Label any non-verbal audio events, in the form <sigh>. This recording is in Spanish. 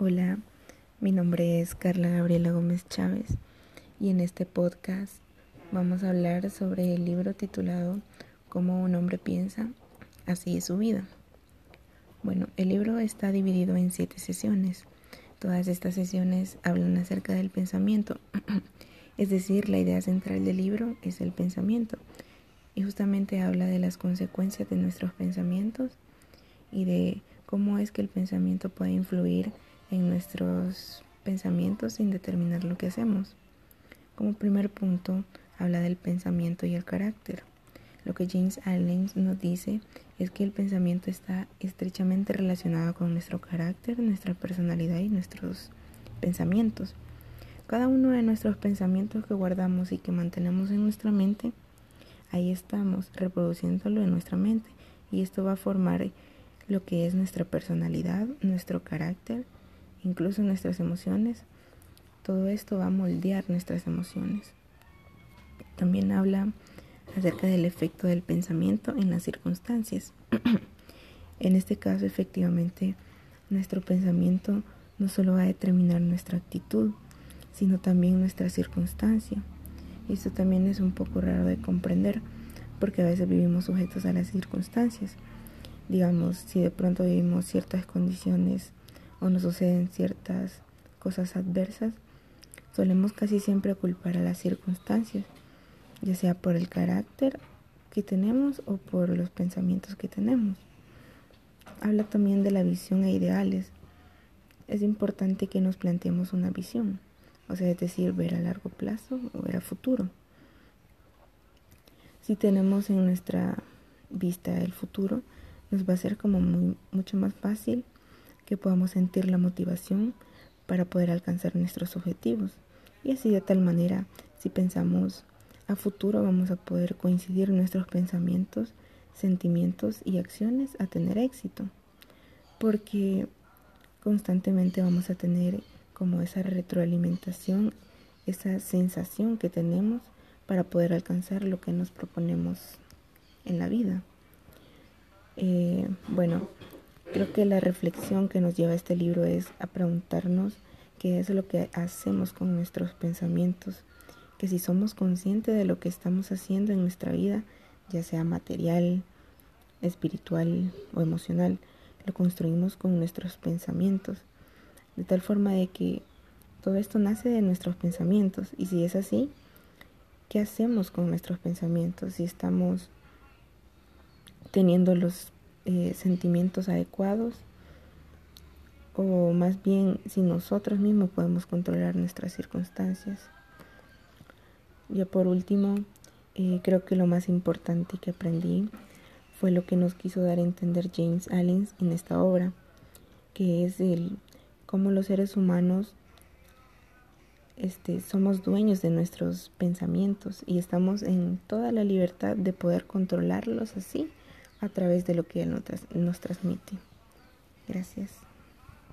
Hola, mi nombre es Carla Gabriela Gómez Chávez y en este podcast vamos a hablar sobre el libro titulado Cómo un hombre piensa, así es su vida. Bueno, el libro está dividido en siete sesiones. Todas estas sesiones hablan acerca del pensamiento, <clears throat> es decir, la idea central del libro es el pensamiento y justamente habla de las consecuencias de nuestros pensamientos y de cómo es que el pensamiento puede influir en nuestros pensamientos sin determinar lo que hacemos. Como primer punto, habla del pensamiento y el carácter. Lo que James Allen nos dice es que el pensamiento está estrechamente relacionado con nuestro carácter, nuestra personalidad y nuestros pensamientos. Cada uno de nuestros pensamientos que guardamos y que mantenemos en nuestra mente, ahí estamos reproduciéndolo en nuestra mente y esto va a formar lo que es nuestra personalidad, nuestro carácter incluso nuestras emociones. Todo esto va a moldear nuestras emociones. También habla acerca del efecto del pensamiento en las circunstancias. <clears throat> en este caso, efectivamente, nuestro pensamiento no solo va a determinar nuestra actitud, sino también nuestra circunstancia. Esto también es un poco raro de comprender, porque a veces vivimos sujetos a las circunstancias. Digamos, si de pronto vivimos ciertas condiciones o nos suceden ciertas cosas adversas, solemos casi siempre culpar a las circunstancias, ya sea por el carácter que tenemos o por los pensamientos que tenemos. Habla también de la visión e ideales. Es importante que nos planteemos una visión, o sea, es decir, ver a largo plazo o ver a futuro. Si tenemos en nuestra vista el futuro, nos va a ser como muy, mucho más fácil que podamos sentir la motivación para poder alcanzar nuestros objetivos. Y así de tal manera, si pensamos a futuro, vamos a poder coincidir nuestros pensamientos, sentimientos y acciones a tener éxito. Porque constantemente vamos a tener como esa retroalimentación, esa sensación que tenemos para poder alcanzar lo que nos proponemos en la vida. Eh, bueno, Creo que la reflexión que nos lleva este libro es a preguntarnos qué es lo que hacemos con nuestros pensamientos, que si somos conscientes de lo que estamos haciendo en nuestra vida, ya sea material, espiritual o emocional, lo construimos con nuestros pensamientos, de tal forma de que todo esto nace de nuestros pensamientos y si es así, ¿qué hacemos con nuestros pensamientos? Si estamos teniendo los eh, sentimientos adecuados o más bien si nosotros mismos podemos controlar nuestras circunstancias. Ya por último, eh, creo que lo más importante que aprendí fue lo que nos quiso dar a entender James Allen en esta obra, que es el cómo los seres humanos este, somos dueños de nuestros pensamientos y estamos en toda la libertad de poder controlarlos así a través de lo que Él nos transmite. Gracias.